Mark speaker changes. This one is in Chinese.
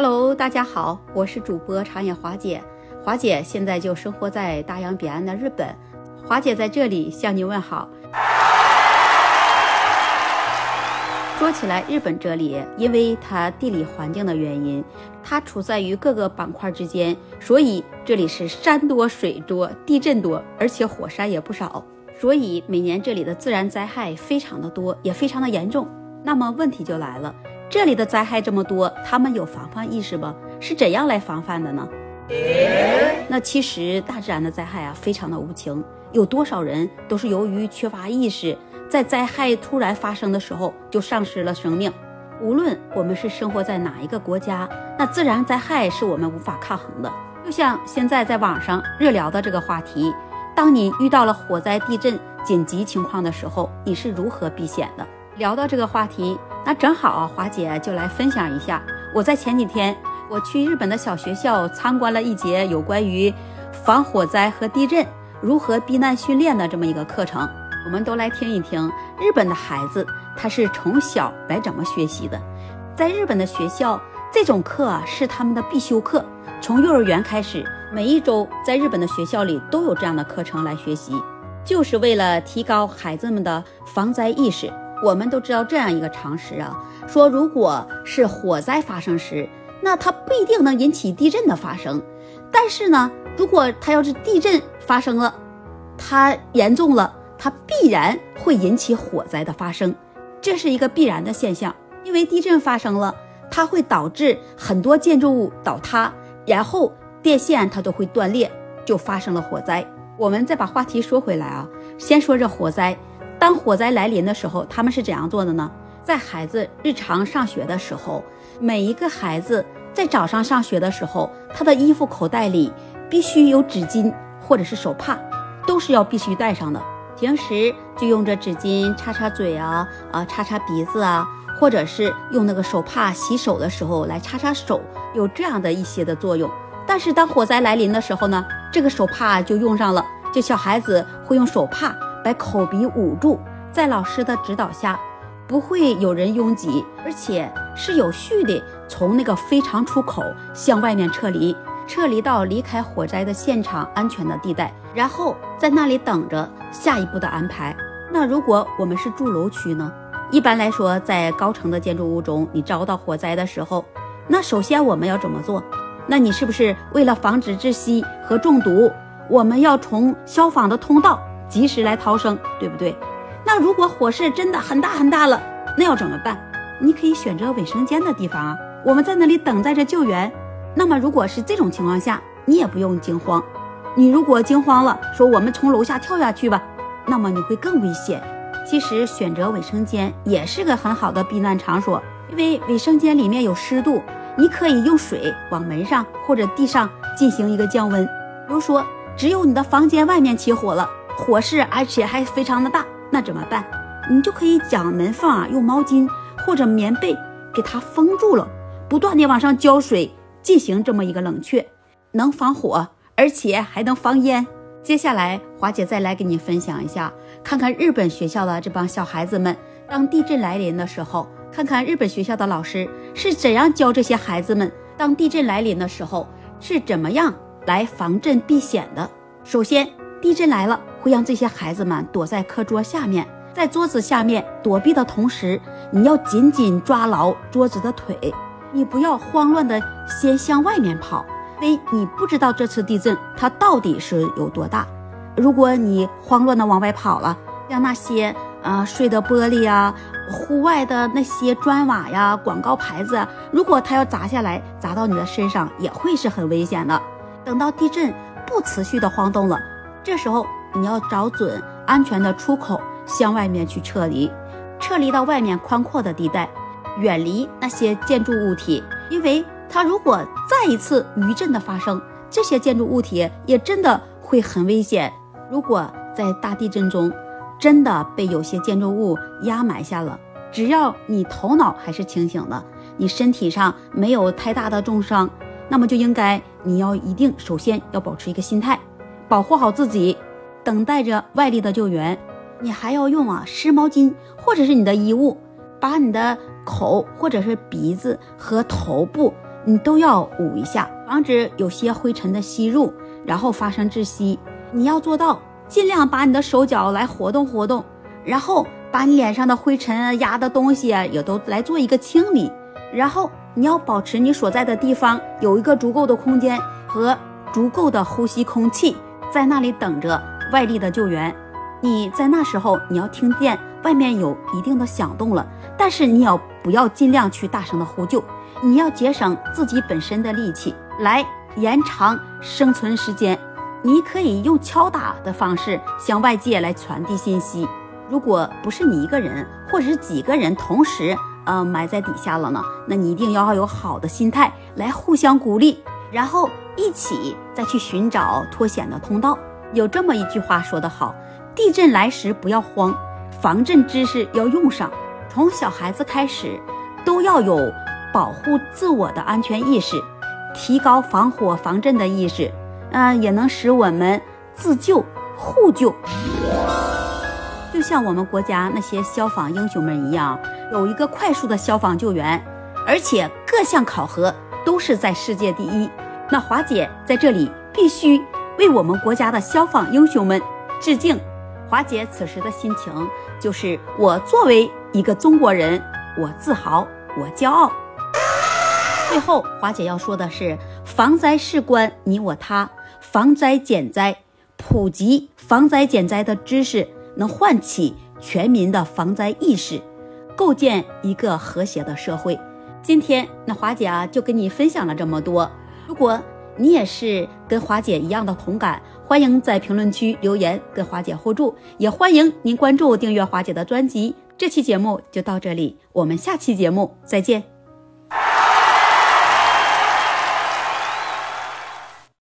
Speaker 1: Hello，大家好，我是主播长野华姐。华姐现在就生活在大洋彼岸的日本，华姐在这里向您问好。说起来，日本这里因为它地理环境的原因，它处在于各个板块之间，所以这里是山多水多，地震多，而且火山也不少，所以每年这里的自然灾害非常的多，也非常的严重。那么问题就来了。这里的灾害这么多，他们有防范意识吗？是怎样来防范的呢？那其实大自然的灾害啊，非常的无情，有多少人都是由于缺乏意识，在灾害突然发生的时候就丧失了生命。无论我们是生活在哪一个国家，那自然灾害是我们无法抗衡的。就像现在在网上热聊的这个话题，当你遇到了火灾、地震紧急情况的时候，你是如何避险的？聊到这个话题。那正好，华姐就来分享一下。我在前几天，我去日本的小学校参观了一节有关于防火灾和地震如何避难训练的这么一个课程。我们都来听一听日本的孩子他是从小来怎么学习的。在日本的学校，这种课是他们的必修课，从幼儿园开始，每一周在日本的学校里都有这样的课程来学习，就是为了提高孩子们的防灾意识。我们都知道这样一个常识啊，说如果是火灾发生时，那它不一定能引起地震的发生，但是呢，如果它要是地震发生了，它严重了，它必然会引起火灾的发生，这是一个必然的现象。因为地震发生了，它会导致很多建筑物倒塌，然后电线它都会断裂，就发生了火灾。我们再把话题说回来啊，先说这火灾。当火灾来临的时候，他们是怎样做的呢？在孩子日常上学的时候，每一个孩子在早上上学的时候，他的衣服口袋里必须有纸巾或者是手帕，都是要必须带上的。平时就用这纸巾擦擦嘴啊，啊擦擦鼻子啊，或者是用那个手帕洗手的时候来擦擦手，有这样的一些的作用。但是当火灾来临的时候呢，这个手帕就用上了，就小孩子会用手帕。把口鼻捂住，在老师的指导下，不会有人拥挤，而且是有序的从那个非常出口向外面撤离，撤离到离开火灾的现场安全的地带，然后在那里等着下一步的安排。那如果我们是住楼区呢？一般来说，在高层的建筑物中，你遭到火灾的时候，那首先我们要怎么做？那你是不是为了防止窒息和中毒，我们要从消防的通道？及时来逃生，对不对？那如果火势真的很大很大了，那要怎么办？你可以选择卫生间的地方啊，我们在那里等待着救援。那么如果是这种情况下，你也不用惊慌。你如果惊慌了，说我们从楼下跳下去吧，那么你会更危险。其实选择卫生间也是个很好的避难场所，因为卫生间里面有湿度，你可以用水往门上或者地上进行一个降温。比如说，只有你的房间外面起火了。火势，而且还非常的大，那怎么办？你就可以将门缝啊用毛巾或者棉被给它封住了，不断的往上浇水，进行这么一个冷却，能防火，而且还能防烟。接下来，华姐再来给你分享一下，看看日本学校的这帮小孩子们，当地震来临的时候，看看日本学校的老师是怎样教这些孩子们，当地震来临的时候是怎么样来防震避险的。首先，地震来了。会让这些孩子们躲在课桌下面，在桌子下面躲避的同时，你要紧紧抓牢桌子的腿，你不要慌乱的先向外面跑，因为你不知道这次地震它到底是有多大。如果你慌乱的往外跑了，像那些呃碎的玻璃啊、户外的那些砖瓦呀、广告牌子，如果它要砸下来砸到你的身上，也会是很危险的。等到地震不持续的晃动了，这时候。你要找准安全的出口，向外面去撤离，撤离到外面宽阔的地带，远离那些建筑物体，因为它如果再一次余震的发生，这些建筑物体也真的会很危险。如果在大地震中真的被有些建筑物压埋下了，只要你头脑还是清醒的，你身体上没有太大的重伤，那么就应该你要一定首先要保持一个心态，保护好自己。等待着外力的救援，你还要用啊湿毛巾或者是你的衣物，把你的口或者是鼻子和头部你都要捂一下，防止有些灰尘的吸入，然后发生窒息。你要做到尽量把你的手脚来活动活动，然后把你脸上的灰尘压的东西也都来做一个清理。然后你要保持你所在的地方有一个足够的空间和足够的呼吸空气，在那里等着外力的救援。你在那时候你要听见外面有一定的响动了，但是你要不要尽量去大声的呼救？你要节省自己本身的力气来延长生存时间。你可以用敲打的方式向外界来传递信息。如果不是你一个人，或者是几个人同时。呃，埋在底下了呢。那你一定要有好的心态来互相鼓励，然后一起再去寻找脱险的通道。有这么一句话说得好：地震来时不要慌，防震知识要用上。从小孩子开始，都要有保护自我的安全意识，提高防火防震的意识。嗯，也能使我们自救互救。就像我们国家那些消防英雄们一样。有一个快速的消防救援，而且各项考核都是在世界第一。那华姐在这里必须为我们国家的消防英雄们致敬。华姐此时的心情就是：我作为一个中国人，我自豪，我骄傲。最后，华姐要说的是：防灾事关你我他，防灾减灾，普及防灾减灾的知识，能唤起全民的防灾意识。构建一个和谐的社会。今天那华姐啊，就跟你分享了这么多。如果你也是跟华姐一样的同感，欢迎在评论区留言跟华姐互助，也欢迎您关注订阅华姐的专辑。这期节目就到这里，我们下期节目再见。